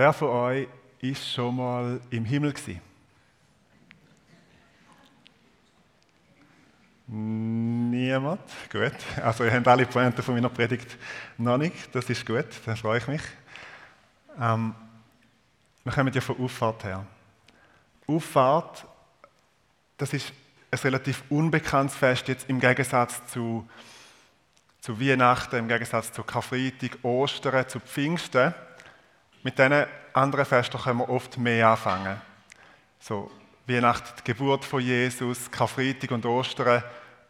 Wer von euch ist schon mal im Himmel gewesen? Niemand? Gut. Also ihr habt alle Pointen von meiner Predigt noch nicht. Das ist gut, dann freue ich mich. Ähm, wir kommen ja von Auffahrt her. Auffahrt, das ist ein relativ unbekanntes Fest jetzt im Gegensatz zu, zu Weihnachten, im Gegensatz zu Karfreitag, Ostern, zu Pfingsten. Mit diesen anderen Festen können wir oft mehr anfangen. So Weihnachten, die Geburt von Jesus, Karfreitag und Ostern,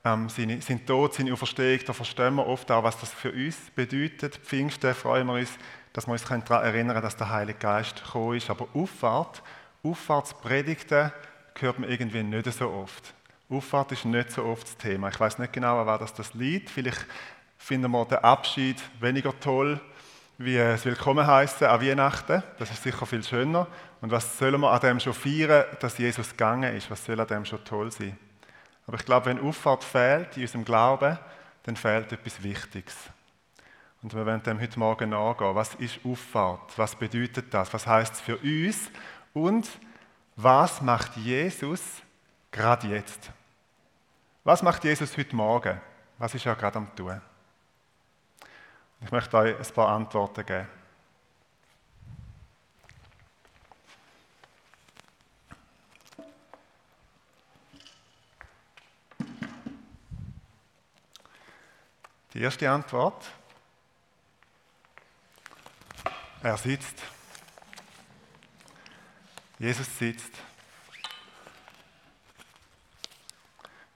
ähm, seine, sein Tod, seine Auferstehung, da verstehen wir oft auch, was das für uns bedeutet. Pfingsten freuen wir uns, dass wir uns daran erinnern können, dass der Heilige Geist gekommen ist. Aber Auffahrt, Auffahrtspredigten hört man irgendwie nicht so oft. Auffahrt ist nicht so oft das Thema. Ich weiß nicht genau, wer das, das liegt. Vielleicht finden wir den Abschied weniger toll, wie es Willkommen heißen an Weihnachten. Das ist sicher viel schöner. Und was sollen wir an dem schon feiern, dass Jesus gegangen ist? Was soll an dem schon toll sein? Aber ich glaube, wenn Auffahrt fehlt in unserem Glauben, dann fehlt etwas Wichtiges. Und wir werden dem heute Morgen nachgehen. Was ist Auffahrt? Was bedeutet das? Was heißt es für uns? Und was macht Jesus gerade jetzt? Was macht Jesus heute Morgen? Was ist er gerade am tun? Ich möchte euch ein paar Antworten geben. Die erste Antwort. Er sitzt. Jesus sitzt.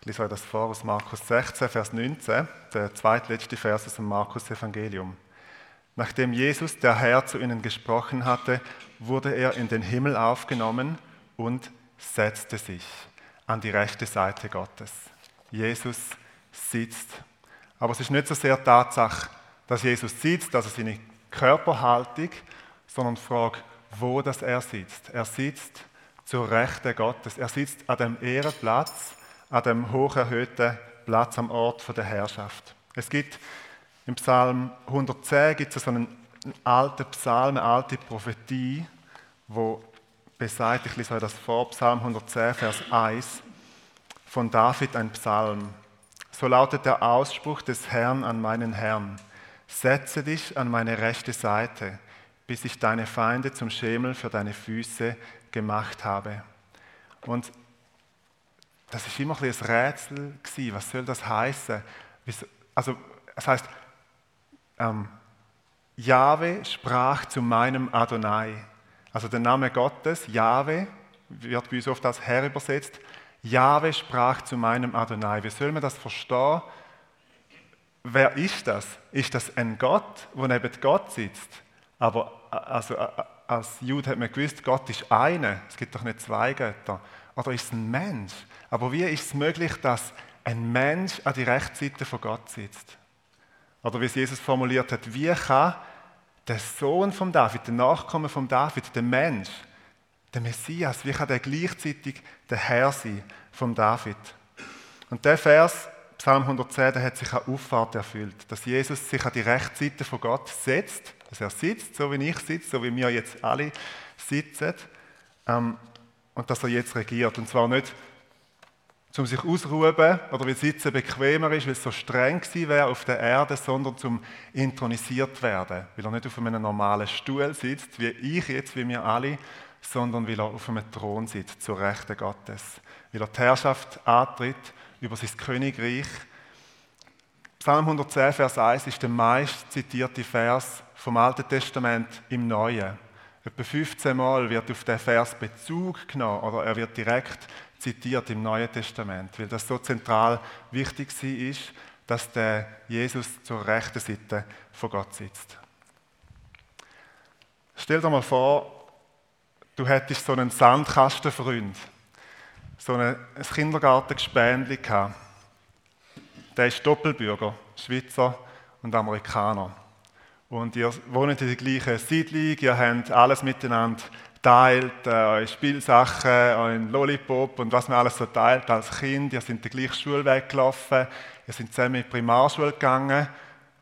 Ich lese euch das vor aus Markus 16, Vers 19, der zweitletzte Vers aus dem Markus-Evangelium. Nachdem Jesus, der Herr, zu ihnen gesprochen hatte, wurde er in den Himmel aufgenommen und setzte sich an die rechte Seite Gottes. Jesus sitzt aber es ist nicht so sehr Tatsache, dass Jesus sitzt, also seine Körperhaltung, sondern Frage, wo das er sitzt. Er sitzt zur Rechten Gottes. Er sitzt an dem Ehrenplatz, an dem hoch erhöhten Platz am Ort der Herrschaft. Es gibt im Psalm 110 gibt es so einen alten Psalm, eine alte Prophetie, wo besagt, ich lese euch das vor, Psalm 110, Vers 1, von David ein Psalm. So lautet der Ausspruch des Herrn an meinen Herrn. Setze dich an meine rechte Seite, bis ich deine Feinde zum Schemel für deine Füße gemacht habe. Und das ist immer ein, ein Rätsel gewesen. Was soll das heißen? Also, es heißt, ähm, Jahwe sprach zu meinem Adonai. Also der Name Gottes, Jahwe, wird bei uns oft als Herr übersetzt. Jahwe sprach zu meinem Adonai. Wie soll man das verstehen? Wer ist das? Ist das ein Gott, der neben Gott sitzt? Aber also, als Jude hat man gewusst, Gott ist einer. Es gibt doch nicht zwei Götter. Oder ist es ein Mensch? Aber wie ist es möglich, dass ein Mensch an die Rechtsseite von Gott sitzt? Oder wie es Jesus formuliert hat, wie kann der Sohn von David, der Nachkomme von David, der Mensch, der Messias, wie kann der gleichzeitig der Herr sein von David? Und der Vers, Psalm 110, der hat sich an Auffahrt erfüllt, dass Jesus sich an die Rechtsseite von Gott setzt, dass er sitzt, so wie ich sitze, so wie wir jetzt alle sitzen, ähm, und dass er jetzt regiert. Und zwar nicht, um sich ausruhen oder weil Sitzen bequemer ist, weil es so streng gewesen wäre auf der Erde, sondern zum intronisiert werden, weil er nicht auf einem normalen Stuhl sitzt, wie ich jetzt, wie wir alle, sondern weil er auf einem Thron sitzt, zur Rechten Gottes. Weil er die Herrschaft antritt über sein Königreich. Psalm 110, Vers 1 ist der meist zitierte Vers vom Alten Testament im Neuen. Etwa 15 Mal wird auf den Vers Bezug genommen oder er wird direkt zitiert im Neuen Testament, weil das so zentral wichtig ist, dass der Jesus zur rechten Seite von Gott sitzt. Stell dir mal vor, du hättest so einen Sandkastenfreund, so ein Kindergartengespänli gehabt. Der ist Doppelbürger, Schweizer und Amerikaner. Und ihr wohnt in der gleichen Siedlung, ihr habt alles miteinander teilt, äh, eure Spielsachen, euren Lollipop und was man alles so teilt als Kind. Ihr seid den gleichen Schulweg gelaufen, ihr seid zusammen in die Primarschule gegangen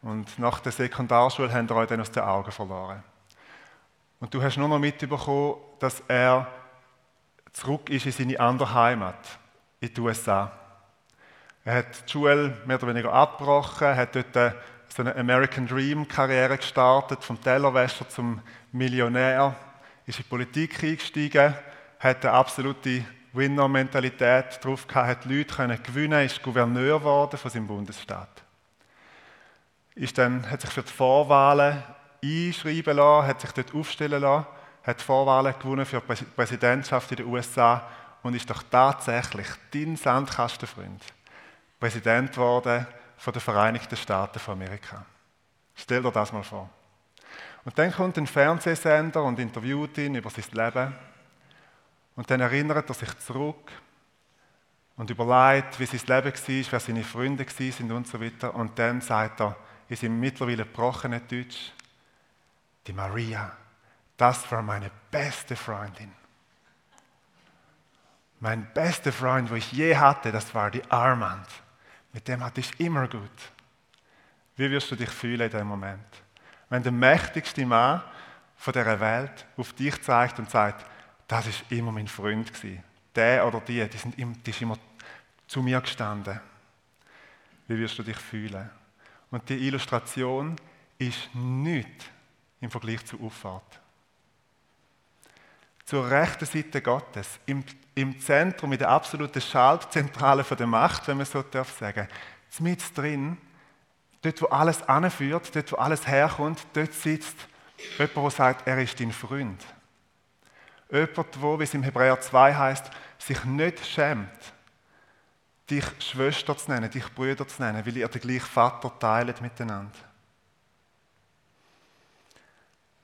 und nach der Sekundarschule habt ihr euch dann aus den Augen verloren. Und du hast nur noch mitbekommen, dass er zurück ist in seine andere Heimat, in die USA. Er hat die Schule mehr oder weniger abgebrochen, hat dort so eine American Dream Karriere gestartet, vom Tellerwäscher zum Millionär, ist in die Politik eingestiegen, hat eine absolute Winner-Mentalität drauf gehabt, hat Leute können gewinnen, ist Gouverneur geworden von seinem Bundesstaat. Ist dann, hat sich für die Vorwahlen einschreiben lassen, hat sich dort aufstellen lassen, hat Vorwahlen gewonnen für die Präsidentschaft in den USA und ist doch tatsächlich dein Sandkastenfreund Präsident geworden von den Vereinigten Staaten von Amerika. Stell dir das mal vor. Und dann kommt ein Fernsehsender und interviewt ihn über sein Leben. Und dann erinnert er sich zurück und überlegt, wie sein Leben war, wer seine Freunde waren und so weiter. Und dann sagt er in seinem mittlerweile gebrochenen Deutsch, die Maria, das war meine beste Freundin. Mein bester Freund, wo ich je hatte, das war die Armand. Mit dem hatte ich immer gut. Wie wirst du dich fühlen in dem Moment? Wenn der mächtigste Mann von dieser Welt auf dich zeigt und sagt, das ist immer mein Freund gewesen. Der oder die, die, sind immer, die ist immer zu mir gestanden. Wie wirst du dich fühlen? Und die Illustration ist nichts im Vergleich zur Auffahrt. Zur rechten Seite Gottes, im, im Zentrum, in der absoluten Schaltzentrale der Macht, wenn man so darf sagen, mit drin, dort wo alles anführt, dort wo alles herkommt, dort sitzt jemand, der sagt, er ist dein Freund. Jemand, der, wie es im Hebräer 2 heißt, sich nicht schämt, dich Schwester zu nennen, dich Brüder zu nennen, weil ihr den gleichen Vater teilt miteinander.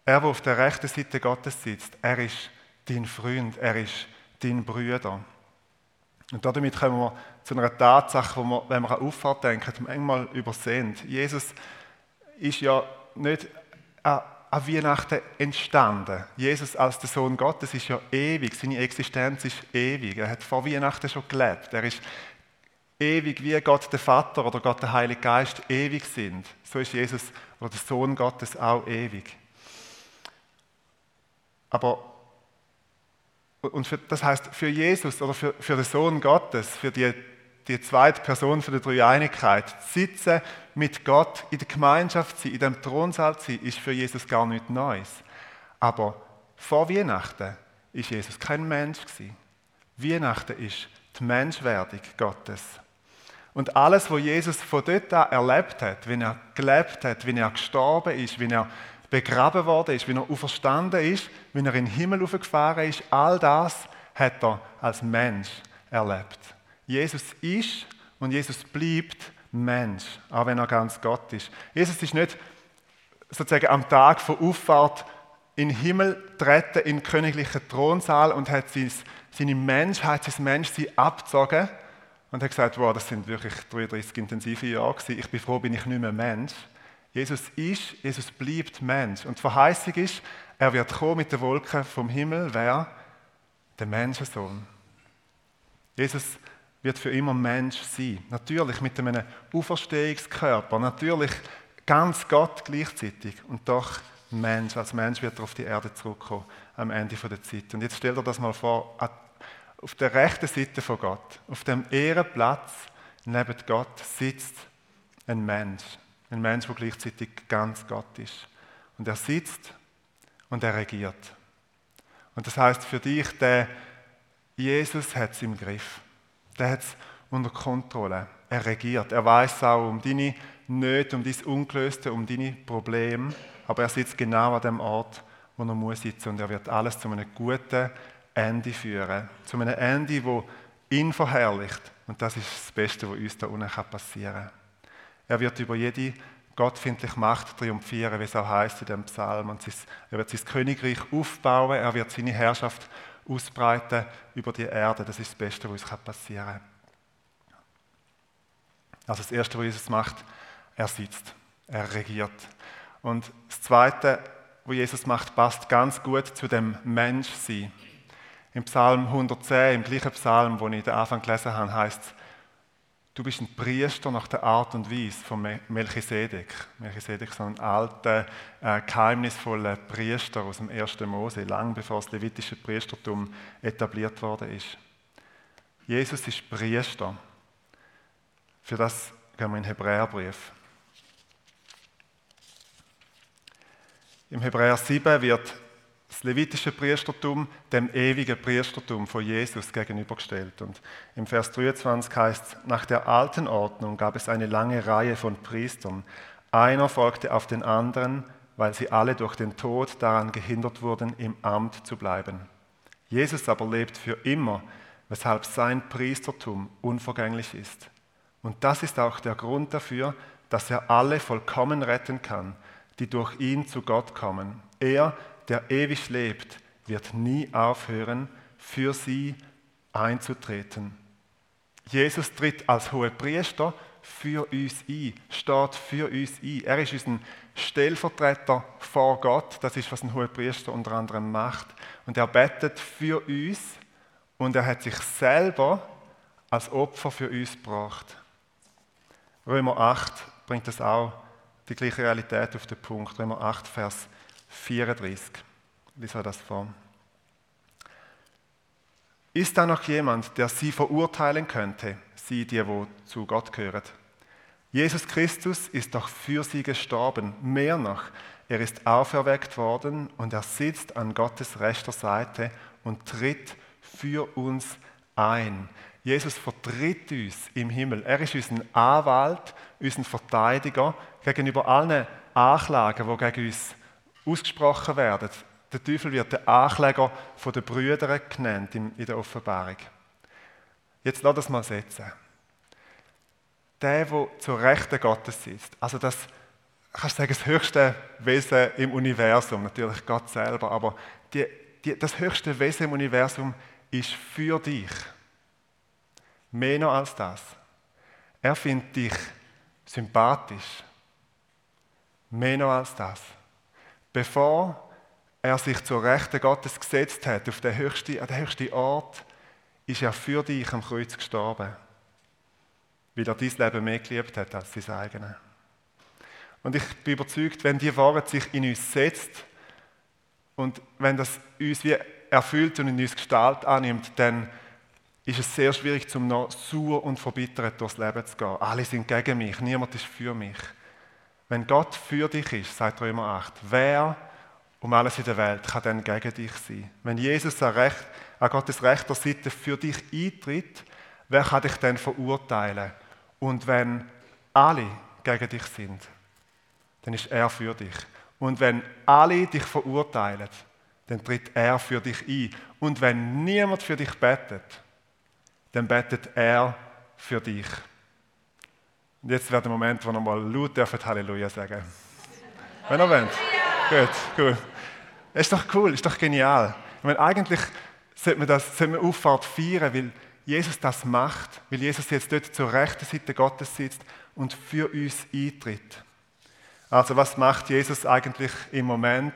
Er, der auf der rechten Seite Gottes sitzt, er ist dein Freund, er ist dein Brüder. Und damit kommen wir zu einer Tatsache, wo wir, wenn wir an Auffahrt denken, manchmal übersehen. Jesus ist ja nicht an, an Weihnachten entstanden. Jesus als der Sohn Gottes ist ja ewig, seine Existenz ist ewig. Er hat vor Weihnachten schon gelebt. Er ist ewig, wie Gott der Vater oder Gott der Heilige Geist ewig sind. So ist Jesus oder der Sohn Gottes auch ewig. Aber und für, das heißt, für Jesus oder für, für den Sohn Gottes, für die, die zweite Person für die Dreieinigkeit, sitzen mit Gott in der Gemeinschaft sein, in dem Thronsaal sein, ist für Jesus gar nichts Neues. Aber vor Weihnachten ist Jesus kein Mensch gewesen. Weihnachten ist die Menschwerdung Gottes. Und alles, was Jesus von dort an erlebt hat, wie er gelebt hat, wie er gestorben ist, wie er begraben worden ist, wie er auferstanden ist, wie er in den Himmel aufgefahren ist, all das hat er als Mensch erlebt. Jesus ist und Jesus bleibt Mensch, auch wenn er ganz Gott ist. Jesus ist nicht sozusagen am Tag von Auffahrt in den Himmel treten, in den königlichen Thronsaal und hat seine Menschheit, sein Menschsein abgezogen und hat gesagt, wow, das sind wirklich 33 intensive Jahre gewesen. Ich bin froh, bin ich nicht mehr Mensch. Jesus ist, Jesus bleibt Mensch. Und die Verheißung ist, er wird kommen mit den Wolken vom Himmel. Wer? Der Menschensohn. Jesus wird für immer Mensch sein. Natürlich mit einem Auferstehungskörper. Natürlich ganz Gott gleichzeitig. Und doch Mensch. Als Mensch wird er auf die Erde zurückkommen am Ende der Zeit. Und jetzt stell dir das mal vor, auf der rechten Seite von Gott, auf dem Ehrenplatz neben Gott sitzt ein Mensch. Ein Mensch, der gleichzeitig ganz Gott ist. Und er sitzt und er regiert. Und das heißt für dich, der Jesus hat es im Griff. Der hat es unter Kontrolle. Er regiert. Er weiß auch um deine Nöte, um dein Ungelöste, um deine Probleme. Aber er sitzt genau an dem Ort, wo er muss sitzen. Und er wird alles zu einem guten Ende führen. Zu einem Ende, wo ihn verherrlicht. Und das ist das Beste, was uns da unten passieren kann. Er wird über jede gottfindliche Macht triumphieren, wie es auch heißt in dem Psalm. Und er wird sein Königreich aufbauen, er wird seine Herrschaft ausbreiten über die Erde. Das ist das Beste, was uns passieren kann. Also das Erste, was Jesus macht, er sitzt, er regiert. Und das Zweite, was Jesus macht, passt ganz gut zu dem Menschsein. Im Psalm 110, im gleichen Psalm, wo ich den Anfang gelesen habe, heißt es, du bist ein Priester nach der Art und Weise von Melchisedek. Melchisedek ist ein alter, äh, geheimnisvoller Priester aus dem 1. Mose, lang bevor das levitische Priestertum etabliert worden ist. Jesus ist Priester. Für das gehen wir in den Hebräerbrief. Im Hebräer 7 wird das levitische Priestertum dem ewigen Priestertum von Jesus gegenübergestellt. Und im Vers 23 heißt es, nach der alten Ordnung gab es eine lange Reihe von Priestern. Einer folgte auf den anderen, weil sie alle durch den Tod daran gehindert wurden, im Amt zu bleiben. Jesus aber lebt für immer, weshalb sein Priestertum unvergänglich ist. Und das ist auch der Grund dafür, dass er alle vollkommen retten kann, die durch ihn zu Gott kommen. Er, der ewig lebt, wird nie aufhören, für sie einzutreten. Jesus tritt als hoher Priester für uns ein, steht für uns ein. Er ist unser Stellvertreter vor Gott. Das ist, was ein hoher Priester unter anderem macht. Und er betet für uns und er hat sich selber als Opfer für uns gebracht. Römer 8 bringt das auch die gleiche Realität auf den Punkt. Römer 8, Vers 34. Wie soll das vor? Ist da noch jemand, der sie verurteilen könnte, sie, die, wo zu Gott gehören? Jesus Christus ist doch für sie gestorben. Mehr noch, er ist auferweckt worden und er sitzt an Gottes rechter Seite und tritt für uns ein. Jesus vertritt uns im Himmel. Er ist unser Anwalt, unser Verteidiger gegenüber allen Anklagen, die gegen uns ausgesprochen werden. Der Teufel wird der Ankläger der Brüder genannt in der Offenbarung. Jetzt lass das mal setzen. Der, der zur Rechten Gottes sitzt, also das, kannst du sagen, das höchste Wesen im Universum, natürlich Gott selber, aber die, die, das höchste Wesen im Universum ist für dich. Mehr noch als das. Er findet dich sympathisch. Mehr noch als das. Bevor er sich zur Rechten Gottes gesetzt hat, auf den höchsten, an den höchsten Ort, ist er für dich am Kreuz gestorben. Weil er dein Leben mehr geliebt hat als sein eigenes. Und ich bin überzeugt, wenn die Wahrheit sich in uns setzt und wenn das uns wie erfüllt und in uns Gestalt annimmt, dann ist es sehr schwierig, zum noch sauer und verbittert durchs Leben zu gehen. Alle sind gegen mich, niemand ist für mich. Wenn Gott für dich ist, sagt Römer 8, wer um alles in der Welt kann dann gegen dich sein? Wenn Jesus an, Recht, an Gottes rechter Seite für dich eintritt, wer kann dich dann verurteilen? Und wenn alle gegen dich sind, dann ist er für dich. Und wenn alle dich verurteilen, dann tritt er für dich ein. Und wenn niemand für dich betet, dann betet er für dich. Und jetzt wäre der Moment, wo wir mal laut dürfen Halleluja sagen. Wenn ihr wollt. Gut, gut. Ist doch cool, ist doch genial. Ich meine, eigentlich sollte man, das, sollte man Auffahrt feiern, weil Jesus das macht, weil Jesus jetzt dort zur rechten Seite Gottes sitzt und für uns eintritt. Also was macht Jesus eigentlich im Moment?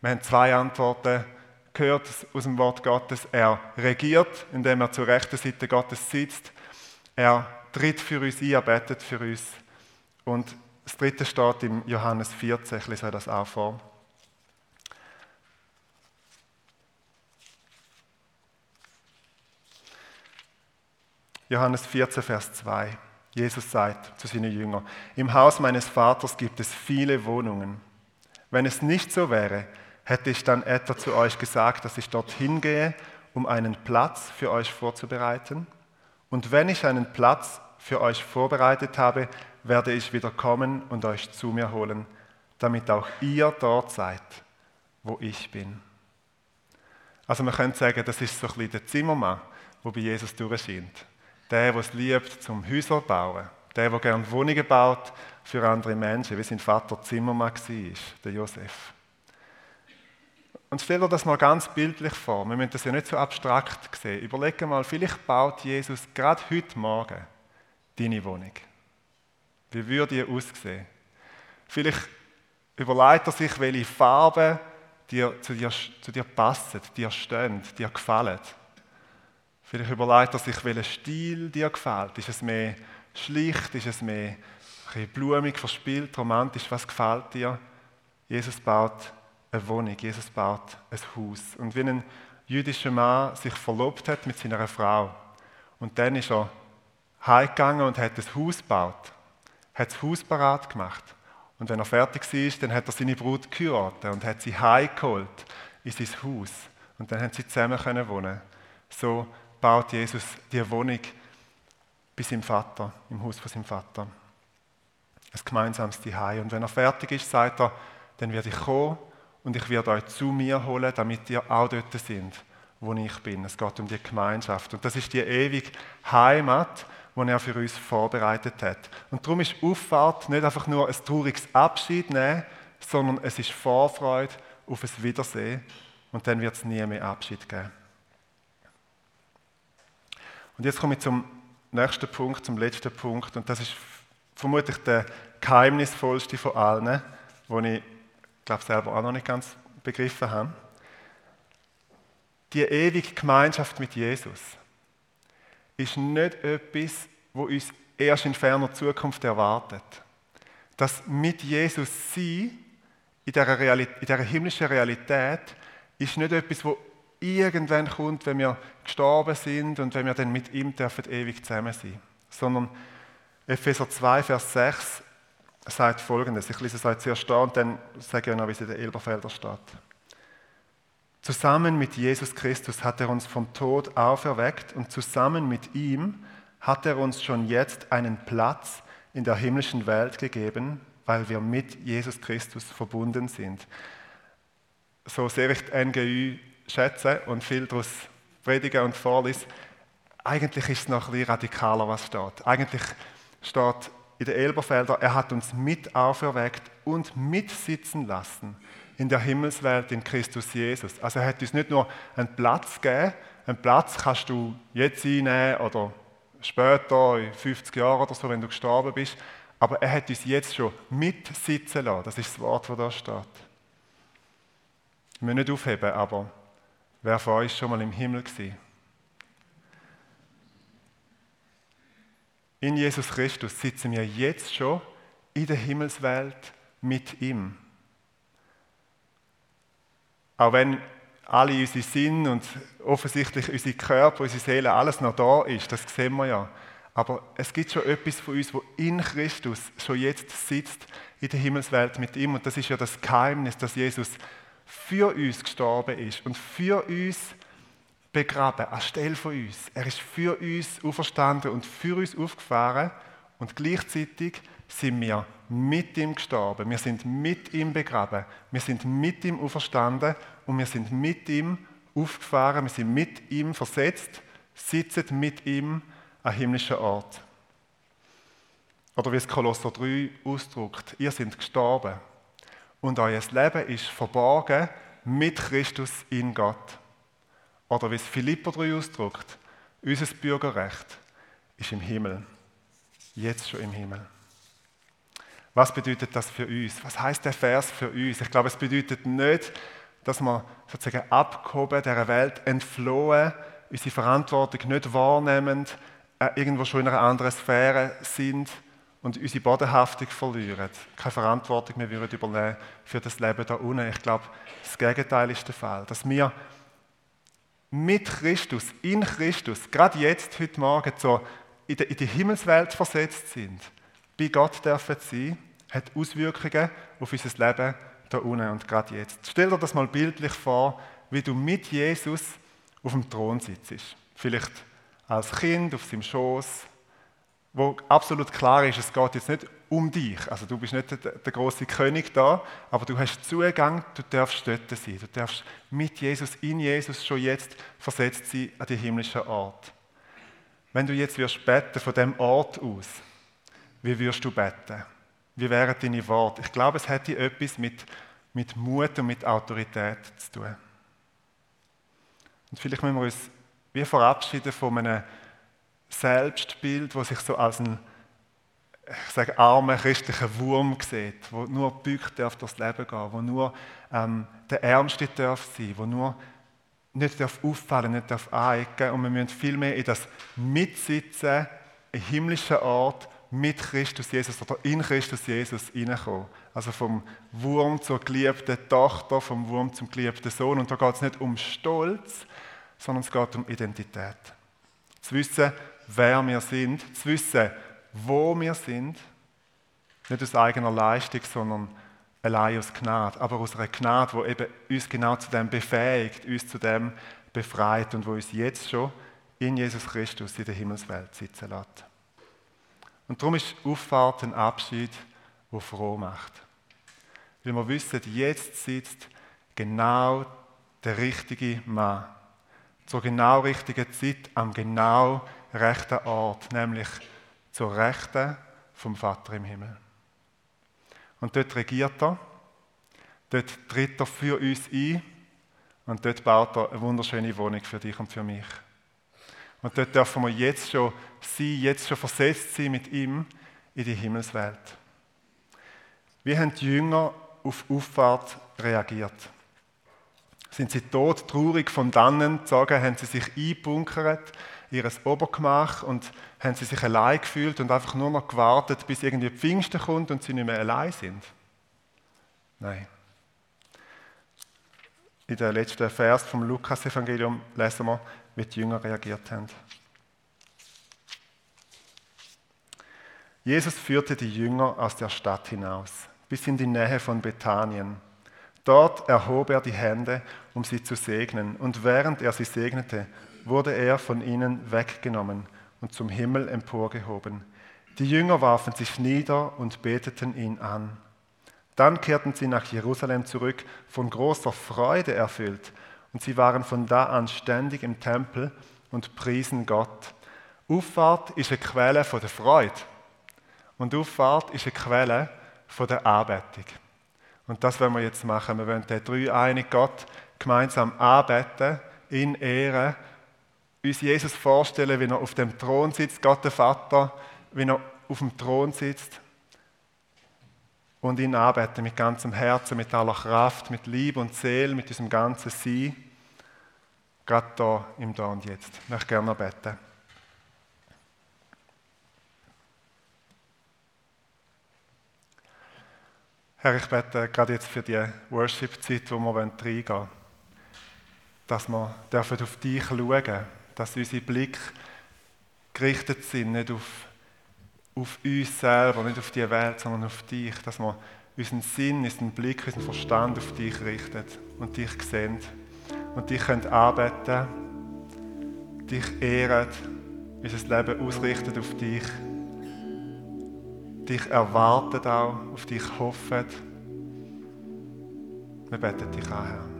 Wir haben zwei Antworten gehört aus dem Wort Gottes. Er regiert, indem er zur rechten Seite Gottes sitzt. Er tritt für uns ein, er betet für uns. Und das dritte steht im Johannes 14, ich lese das auch vor. Johannes 14, Vers 2. Jesus sagt zu seinen Jüngern, im Haus meines Vaters gibt es viele Wohnungen. Wenn es nicht so wäre, hätte ich dann etwa zu euch gesagt, dass ich dorthin gehe, um einen Platz für euch vorzubereiten? Und wenn ich einen Platz für euch vorbereitet habe, werde ich wieder kommen und euch zu mir holen, damit auch ihr dort seid, wo ich bin. Also man könnte sagen, das ist so ein bisschen der Zimmermann, der bei Jesus durchscheint. Der, der es liebt, zum Häuser bauen. Der, der gerne Wohnungen baut für andere Menschen, wie sein Vater Zimmermann war, der Josef. Und stell dir das mal ganz bildlich vor. Wir müssen das ja nicht so abstrakt sehen. Überlege mal, vielleicht baut Jesus gerade heute Morgen deine Wohnung. Wie würde die aussehen? Vielleicht überlegt er sich, welche Farben dir, zu, dir, zu dir passen, dir stehen, dir gefallen. Vielleicht überlegt er sich, welcher Stil dir gefällt. Ist es mehr schlicht ist es mehr, blumig, verspielt, romantisch, was gefällt dir? Jesus baut eine Wohnung, Jesus baut ein Haus. Und wie ein jüdischer Mann sich verlobt hat mit seiner Frau und dann ist er heimgegangen und hat ein Haus gebaut, hat das Haus parat gemacht. Und wenn er fertig war, dann hat er seine Brut geheiratet und hat sie heimgeholt in sein Haus. Und dann haben sie zusammen wohnen. So baut Jesus die Wohnung bei seinem Vater, im Haus von seinem Vater. Ein gemeinsames Zuhause. Und wenn er fertig ist, sagt er, dann werde ich kommen und ich werde euch zu mir holen, damit ihr auch dort sind, wo ich bin. Es geht um die Gemeinschaft. Und das ist die ewige Heimat, die er für uns vorbereitet hat. Und darum ist Auffahrt nicht einfach nur ein trauriges Abschied nehmen, sondern es ist Vorfreude auf ein Wiedersehen und dann wird es nie mehr Abschied geben. Und jetzt komme ich zum nächsten Punkt, zum letzten Punkt und das ist vermutlich der geheimnisvollste von allen, den ich glaube selber auch noch nicht ganz begriffen habe. Die ewige Gemeinschaft mit Jesus ist nicht etwas, wo uns erst in ferner Zukunft erwartet. Das mit Jesus sein in dieser, Realität, in dieser himmlischen Realität ist nicht etwas, wo irgendwann kommt, wenn wir gestorben sind und wenn wir dann mit ihm dürfen ewig zusammen sein, sondern Epheser 2, Vers 6 sagt folgendes. Ich lese es euch zuerst da und dann sage ich euch noch, wie es in den Elberfelder steht. Zusammen mit Jesus Christus hat er uns vom Tod auferweckt und zusammen mit ihm hat er uns schon jetzt einen Platz in der himmlischen Welt gegeben, weil wir mit Jesus Christus verbunden sind. So sehr ich die NGÜ schätze und viel daraus predige und vorlese, eigentlich ist es noch ein bisschen radikaler, was steht. Eigentlich steht in den Elberfelder, er hat uns mit auferweckt und mitsitzen lassen in der Himmelswelt in Christus Jesus. Also er hat uns nicht nur einen Platz gegeben, einen Platz kannst du jetzt einnehmen oder später, in 50 Jahren oder so, wenn du gestorben bist, aber er hat uns jetzt schon mitsitzen lassen. Das ist das Wort, das da steht. Ich will nicht aufheben, aber wer von euch schon mal im Himmel gewesen? In Jesus Christus sitzen wir jetzt schon in der Himmelswelt mit ihm. Auch wenn alle unsere Sinn und offensichtlich unsere Körper, unsere Seele, alles noch da ist, das sehen wir ja. Aber es gibt schon etwas von uns, wo in Christus schon jetzt sitzt in der Himmelswelt mit ihm. Und das ist ja das Geheimnis, dass Jesus für uns gestorben ist und für uns begraben, anstelle von uns. Er ist für uns auferstanden und für uns aufgefahren und gleichzeitig sind wir mit ihm gestorben. Wir sind mit ihm begraben. Wir sind mit ihm auferstanden und wir sind mit ihm aufgefahren. Wir sind mit ihm versetzt, sitzen mit ihm an himmlischen Ort. Oder wie es Kolosser 3 ausdrückt, ihr seid gestorben und euer Leben ist verborgen mit Christus in Gott. Oder wie es Philipper 3 ausdrückt, unser Bürgerrecht ist im Himmel. Jetzt schon im Himmel. Was bedeutet das für uns? Was heißt der Vers für uns? Ich glaube, es bedeutet nicht, dass wir sozusagen abgehoben dieser Welt entflohen, unsere Verantwortung nicht wahrnehmen, äh, irgendwo schon in einer anderen Sphäre sind und unsere Bodenhaftung verlieren. Keine Verantwortung mehr würden übernehmen für das Leben da unten. Ich glaube, das Gegenteil ist der Fall. Dass wir mit Christus, in Christus, gerade jetzt, heute Morgen, so in die, in die Himmelswelt versetzt sind, bei Gott dürfen sein, hat Auswirkungen auf unser Leben da unten und gerade jetzt. Stell dir das mal bildlich vor, wie du mit Jesus auf dem Thron sitzt. Vielleicht als Kind auf seinem Schoß, wo absolut klar ist, es geht jetzt nicht um dich. Also du bist nicht der, der große König da, aber du hast Zugang, du darfst dort sein. Du darfst mit Jesus, in Jesus schon jetzt versetzt sein an die himmlischen Ort. Wenn du jetzt wirst beten von dem Ort aus, wie wirst du beten? Wie wären deine Worte? Ich glaube, es hätte etwas mit, mit Mut und mit Autorität zu tun. Und vielleicht müssen wir uns wie verabschieden von einem Selbstbild, das sich so als ein ich sage, armer christlicher Wurm sieht, wo nur bückt darf durchs Leben gehen, wo nur ähm, der Ärmste darf sein, wo nur nicht darf auffallen, nicht darf anecken und wir müssen viel mehr in das Mitsitzen einen himmlischen Ort mit Christus Jesus oder in Christus Jesus hineinkommen. Also vom Wurm zur geliebten Tochter, vom Wurm zum geliebten Sohn. Und da geht es nicht um Stolz, sondern es geht um Identität. Zu wissen, wer wir sind, zu wissen, wo wir sind, nicht aus eigener Leistung, sondern allein aus Gnade, aber aus einer Gnade, die eben uns genau zu dem befähigt, uns zu dem befreit und wo uns jetzt schon in Jesus Christus in der Himmelswelt sitzen lässt. Und darum ist Auffahrt ein Abschied, der froh macht. Weil wir wissen, jetzt sitzt genau der richtige Mann zur genau richtigen Zeit am genau rechten Ort, nämlich zur Rechten vom Vater im Himmel. Und dort regiert er, dort tritt er für uns ein und dort baut er eine wunderschöne Wohnung für dich und für mich. Und dort dürfen wir jetzt schon sein, jetzt schon versetzt sein mit ihm in die Himmelswelt. Wie haben die Jünger auf Auffahrt reagiert? Sind sie tot, traurig von dannen gezogen, haben sie sich einbunkert, ihres Obergemach und haben sie sich allein gefühlt und einfach nur noch gewartet, bis irgendwie Pfingsten kommt und sie nicht mehr allein sind? Nein. In der letzten Vers vom Lukas-Evangelium lesen wir, wie die Jünger reagiert haben. Jesus führte die Jünger aus der Stadt hinaus, bis in die Nähe von Bethanien. Dort erhob er die Hände, um sie zu segnen, und während er sie segnete, wurde er von ihnen weggenommen und zum Himmel emporgehoben. Die Jünger warfen sich nieder und beteten ihn an. Dann kehrten sie nach Jerusalem zurück, von großer Freude erfüllt, und sie waren von da an ständig im Tempel und priesen Gott. Auffahrt ist eine Quelle von der Freude und Auffahrt ist eine Quelle von der Anbetung. Und das wollen wir jetzt machen. Wir wollen den drei einigen Gott gemeinsam anbeten, in Ehren uns Jesus vorstellen, wie er auf dem Thron sitzt, Gott der Vater, wie er auf dem Thron sitzt und ihn anbeten mit ganzem Herzen, mit aller Kraft, mit Liebe und Seele, mit diesem ganzen Sein, gerade da im Da und Jetzt. Ich möchte gerne beten. Herr, ich bete gerade jetzt für die Worship-Zeit, wo wir reingehen wollen, dass wir auf dich schauen dürfen dass unsere Blick gerichtet sind, nicht auf, auf uns selber, nicht auf die Welt, sondern auf dich, dass wir unseren Sinn, unseren Blick, unseren Verstand auf dich richten und dich sehen und dich können arbeiten, dich ehren, unser Leben ausrichten auf dich, dich erwarten auch, auf dich hoffen. Wir beten dich an, Herr.